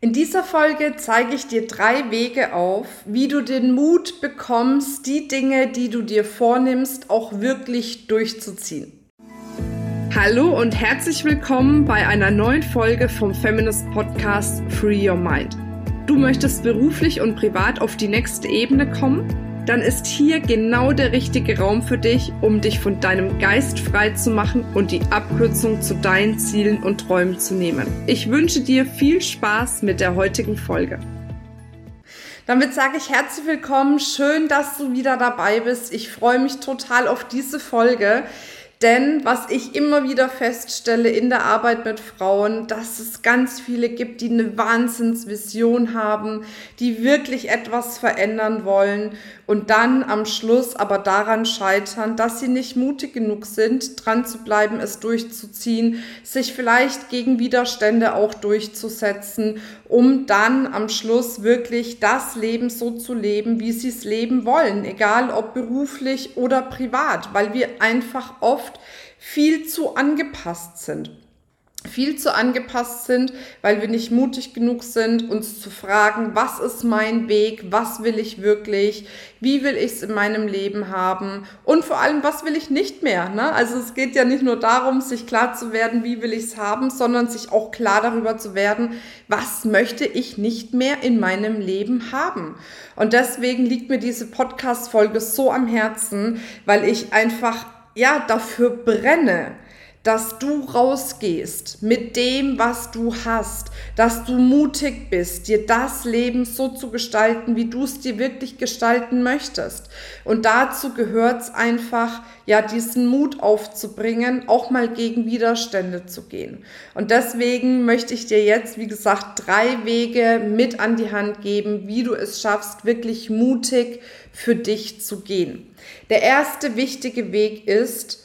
In dieser Folge zeige ich dir drei Wege auf, wie du den Mut bekommst, die Dinge, die du dir vornimmst, auch wirklich durchzuziehen. Hallo und herzlich willkommen bei einer neuen Folge vom Feminist Podcast Free Your Mind. Du möchtest beruflich und privat auf die nächste Ebene kommen? Dann ist hier genau der richtige Raum für dich, um dich von deinem Geist frei zu machen und die Abkürzung zu deinen Zielen und Träumen zu nehmen. Ich wünsche dir viel Spaß mit der heutigen Folge. Damit sage ich herzlich willkommen. Schön, dass du wieder dabei bist. Ich freue mich total auf diese Folge. Denn was ich immer wieder feststelle in der Arbeit mit Frauen, dass es ganz viele gibt, die eine Wahnsinnsvision haben, die wirklich etwas verändern wollen und dann am Schluss aber daran scheitern, dass sie nicht mutig genug sind, dran zu bleiben, es durchzuziehen, sich vielleicht gegen Widerstände auch durchzusetzen, um dann am Schluss wirklich das Leben so zu leben, wie sie es leben wollen, egal ob beruflich oder privat, weil wir einfach oft oft viel zu angepasst sind viel zu angepasst sind, weil wir nicht mutig genug sind, uns zu fragen, was ist mein Weg, was will ich wirklich, wie will ich es in meinem Leben haben und vor allem, was will ich nicht mehr. Ne? Also es geht ja nicht nur darum, sich klar zu werden, wie will ich es haben, sondern sich auch klar darüber zu werden, was möchte ich nicht mehr in meinem Leben haben. Und deswegen liegt mir diese Podcast-Folge so am Herzen, weil ich einfach ja, dafür brenne, dass du rausgehst mit dem, was du hast, dass du mutig bist, dir das Leben so zu gestalten, wie du es dir wirklich gestalten möchtest. Und dazu gehört es einfach, ja, diesen Mut aufzubringen, auch mal gegen Widerstände zu gehen. Und deswegen möchte ich dir jetzt, wie gesagt, drei Wege mit an die Hand geben, wie du es schaffst, wirklich mutig für dich zu gehen. Der erste wichtige Weg ist,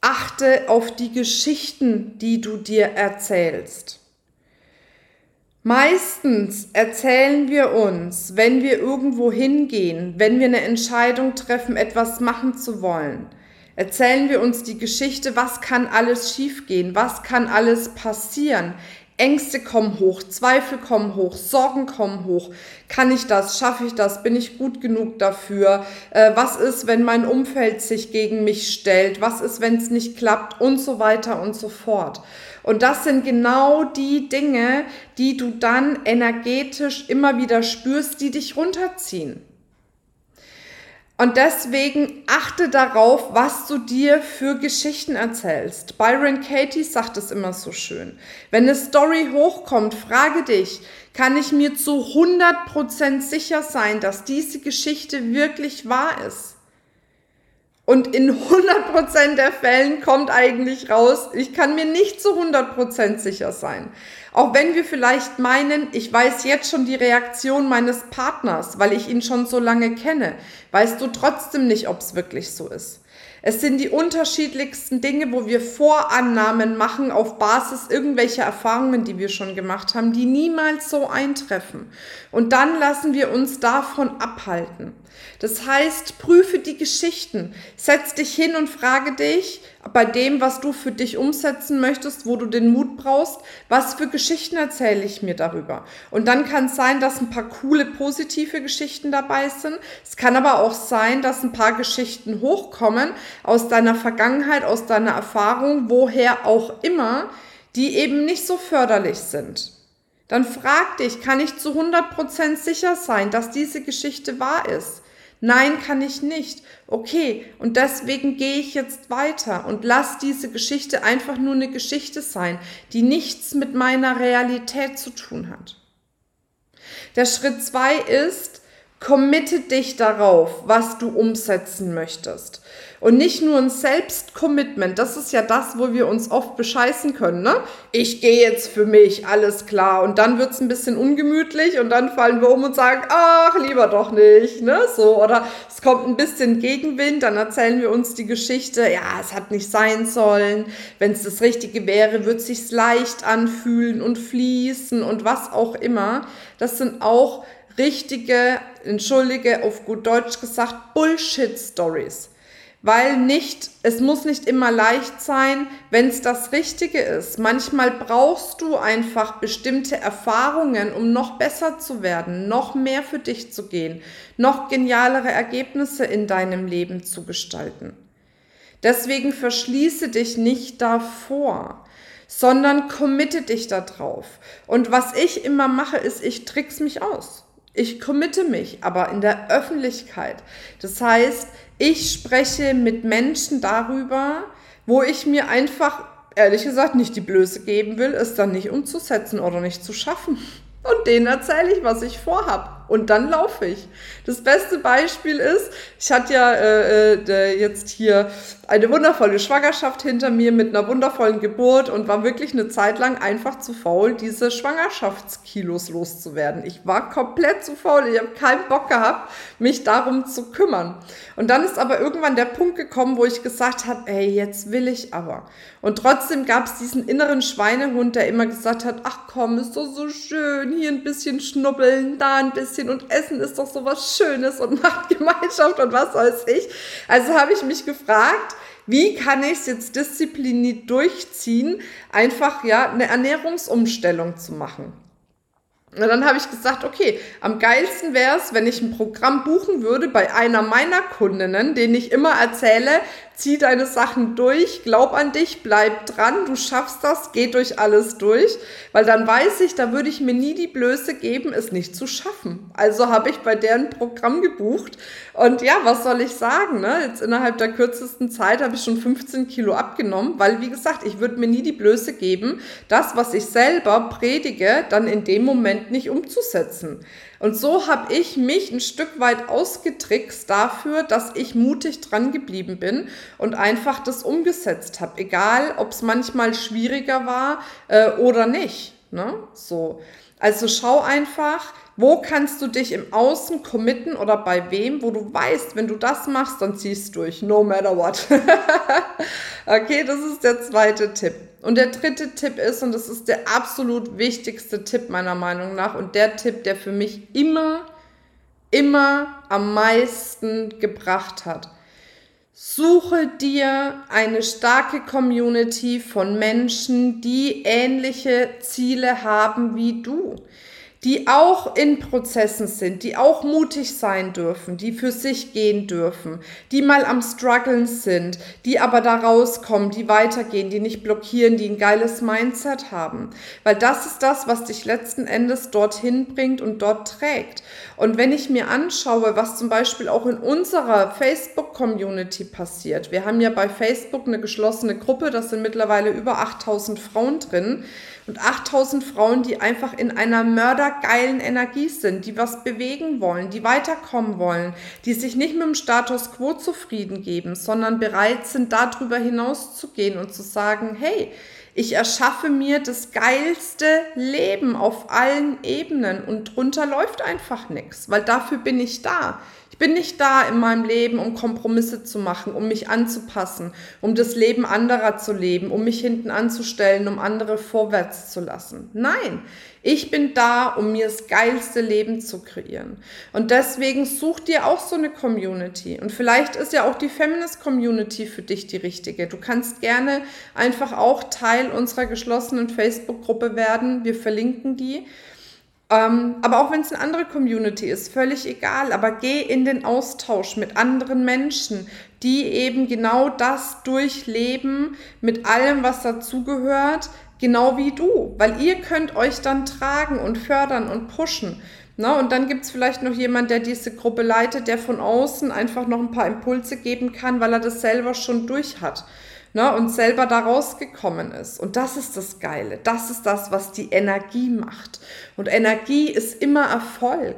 achte auf die Geschichten, die du dir erzählst. Meistens erzählen wir uns, wenn wir irgendwo hingehen, wenn wir eine Entscheidung treffen, etwas machen zu wollen, erzählen wir uns die Geschichte, was kann alles schiefgehen, was kann alles passieren. Ängste kommen hoch, Zweifel kommen hoch, Sorgen kommen hoch. Kann ich das? Schaffe ich das? Bin ich gut genug dafür? Äh, was ist, wenn mein Umfeld sich gegen mich stellt? Was ist, wenn es nicht klappt? Und so weiter und so fort. Und das sind genau die Dinge, die du dann energetisch immer wieder spürst, die dich runterziehen. Und deswegen achte darauf, was du dir für Geschichten erzählst. Byron Katie sagt es immer so schön. Wenn eine Story hochkommt, frage dich, kann ich mir zu 100% sicher sein, dass diese Geschichte wirklich wahr ist? Und in 100% der Fällen kommt eigentlich raus, ich kann mir nicht zu 100% sicher sein. Auch wenn wir vielleicht meinen, ich weiß jetzt schon die Reaktion meines Partners, weil ich ihn schon so lange kenne, weißt du trotzdem nicht, ob es wirklich so ist. Es sind die unterschiedlichsten Dinge, wo wir Vorannahmen machen auf Basis irgendwelcher Erfahrungen, die wir schon gemacht haben, die niemals so eintreffen. Und dann lassen wir uns davon abhalten. Das heißt, prüfe die Geschichten, setz dich hin und frage dich bei dem, was du für dich umsetzen möchtest, wo du den Mut brauchst, was für Geschichten erzähle ich mir darüber. Und dann kann es sein, dass ein paar coole, positive Geschichten dabei sind. Es kann aber auch sein, dass ein paar Geschichten hochkommen aus deiner Vergangenheit, aus deiner Erfahrung, woher auch immer, die eben nicht so förderlich sind. Dann frag dich, kann ich zu 100% sicher sein, dass diese Geschichte wahr ist? Nein, kann ich nicht. Okay, und deswegen gehe ich jetzt weiter und lass diese Geschichte einfach nur eine Geschichte sein, die nichts mit meiner Realität zu tun hat. Der Schritt zwei ist, committe dich darauf, was du umsetzen möchtest. Und nicht nur ein Selbstcommitment, das ist ja das, wo wir uns oft bescheißen können. Ne? Ich gehe jetzt für mich, alles klar. Und dann wird's ein bisschen ungemütlich und dann fallen wir um und sagen, ach, lieber doch nicht. Ne? So, oder es kommt ein bisschen Gegenwind, dann erzählen wir uns die Geschichte, ja, es hat nicht sein sollen. Wenn es das Richtige wäre, wird sich's leicht anfühlen und fließen und was auch immer. Das sind auch richtige, entschuldige, auf gut Deutsch gesagt, Bullshit-Stories. weil nicht, es muss nicht immer leicht sein, wenn es das Richtige ist. Manchmal brauchst du einfach bestimmte Erfahrungen, um noch besser zu werden, noch mehr für dich zu gehen, noch genialere Ergebnisse in deinem Leben zu gestalten. Deswegen verschließe dich nicht davor, sondern committe dich da drauf. Und was ich immer mache, ist, ich trick's mich aus. Ich committe mich, aber in der Öffentlichkeit. Das heißt, ich spreche mit Menschen darüber, wo ich mir einfach, ehrlich gesagt, nicht die Blöße geben will, es dann nicht umzusetzen oder nicht zu schaffen. Und denen erzähle ich, was ich vorhab. Und dann laufe ich. Das beste Beispiel ist, ich hatte ja äh, äh, jetzt hier eine wundervolle Schwangerschaft hinter mir mit einer wundervollen Geburt und war wirklich eine Zeit lang einfach zu faul, diese Schwangerschaftskilos loszuwerden. Ich war komplett zu faul. Ich habe keinen Bock gehabt, mich darum zu kümmern. Und dann ist aber irgendwann der Punkt gekommen, wo ich gesagt habe, ey, jetzt will ich aber. Und trotzdem gab es diesen inneren Schweinehund, der immer gesagt hat, ach komm, ist doch so schön, hier ein bisschen schnuppeln, da ein bisschen und Essen ist doch so was Schönes und macht Gemeinschaft und was weiß ich. Also habe ich mich gefragt, wie kann ich es jetzt diszipliniert durchziehen, einfach ja eine Ernährungsumstellung zu machen. Und dann habe ich gesagt, okay, am geilsten wäre es, wenn ich ein Programm buchen würde bei einer meiner Kundinnen, denen ich immer erzähle, zieh deine Sachen durch, glaub an dich, bleib dran, du schaffst das, geh durch alles durch, weil dann weiß ich, da würde ich mir nie die Blöße geben, es nicht zu schaffen. Also habe ich bei deren Programm gebucht und ja, was soll ich sagen, ne? jetzt innerhalb der kürzesten Zeit habe ich schon 15 Kilo abgenommen, weil wie gesagt, ich würde mir nie die Blöße geben, das, was ich selber predige, dann in dem Moment nicht umzusetzen. Und so habe ich mich ein Stück weit ausgetrickst dafür, dass ich mutig dran geblieben bin und einfach das umgesetzt habe. Egal, ob es manchmal schwieriger war äh, oder nicht. Ne? So. Also schau einfach, wo kannst du dich im Außen committen oder bei wem, wo du weißt, wenn du das machst, dann ziehst du durch, no matter what. okay, das ist der zweite Tipp. Und der dritte Tipp ist, und das ist der absolut wichtigste Tipp meiner Meinung nach und der Tipp, der für mich immer, immer am meisten gebracht hat. Suche dir eine starke Community von Menschen, die ähnliche Ziele haben wie du die auch in Prozessen sind, die auch mutig sein dürfen, die für sich gehen dürfen, die mal am struggeln sind, die aber da rauskommen, die weitergehen, die nicht blockieren, die ein geiles Mindset haben. Weil das ist das, was dich letzten Endes dorthin bringt und dort trägt. Und wenn ich mir anschaue, was zum Beispiel auch in unserer Facebook-Community passiert, wir haben ja bei Facebook eine geschlossene Gruppe, da sind mittlerweile über 8000 Frauen drin, und 8000 Frauen, die einfach in einer mördergeilen Energie sind, die was bewegen wollen, die weiterkommen wollen, die sich nicht mit dem Status quo zufrieden geben, sondern bereit sind, darüber hinaus zu gehen und zu sagen, hey, ich erschaffe mir das geilste Leben auf allen Ebenen und drunter läuft einfach nichts, weil dafür bin ich da bin nicht da in meinem Leben, um Kompromisse zu machen, um mich anzupassen, um das Leben anderer zu leben, um mich hinten anzustellen, um andere vorwärts zu lassen. Nein, ich bin da, um mir das geilste Leben zu kreieren. Und deswegen such dir auch so eine Community. Und vielleicht ist ja auch die Feminist Community für dich die richtige. Du kannst gerne einfach auch Teil unserer geschlossenen Facebook-Gruppe werden. Wir verlinken die. Ähm, aber auch wenn es eine andere Community ist, völlig egal. Aber geh in den Austausch mit anderen Menschen, die eben genau das durchleben, mit allem, was dazugehört, genau wie du. Weil ihr könnt euch dann tragen und fördern und pushen. Na, und dann gibt es vielleicht noch jemand, der diese Gruppe leitet, der von außen einfach noch ein paar Impulse geben kann, weil er das selber schon durch hat ne, und selber da rausgekommen ist. Und das ist das Geile. Das ist das, was die Energie macht. Und Energie ist immer Erfolg.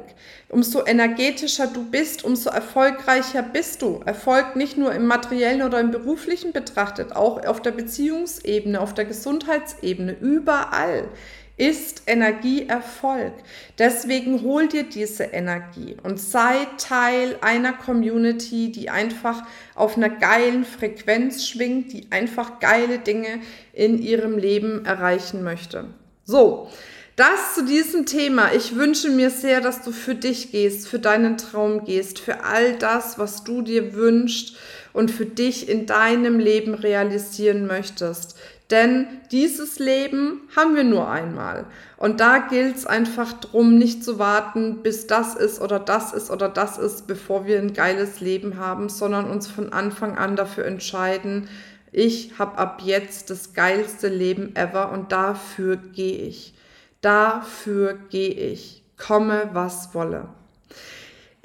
Umso energetischer du bist, umso erfolgreicher bist du. Erfolg nicht nur im materiellen oder im beruflichen betrachtet, auch auf der Beziehungsebene, auf der Gesundheitsebene, überall ist Energie Erfolg. Deswegen hol dir diese Energie und sei Teil einer Community, die einfach auf einer geilen Frequenz schwingt, die einfach geile Dinge in ihrem Leben erreichen möchte. So, das zu diesem Thema. Ich wünsche mir sehr, dass du für dich gehst, für deinen Traum gehst, für all das, was du dir wünschst und für dich in deinem Leben realisieren möchtest. Denn dieses Leben haben wir nur einmal. Und da gilt es einfach drum, nicht zu warten, bis das ist oder das ist oder das ist, bevor wir ein geiles Leben haben, sondern uns von Anfang an dafür entscheiden, ich habe ab jetzt das geilste Leben ever und dafür gehe ich. Dafür gehe ich. Komme, was wolle.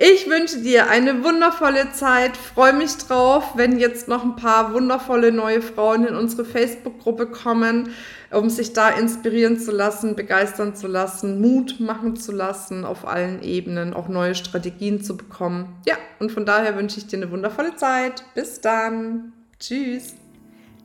Ich wünsche dir eine wundervolle Zeit. Freue mich drauf, wenn jetzt noch ein paar wundervolle neue Frauen in unsere Facebook-Gruppe kommen, um sich da inspirieren zu lassen, begeistern zu lassen, Mut machen zu lassen, auf allen Ebenen auch neue Strategien zu bekommen. Ja, und von daher wünsche ich dir eine wundervolle Zeit. Bis dann. Tschüss.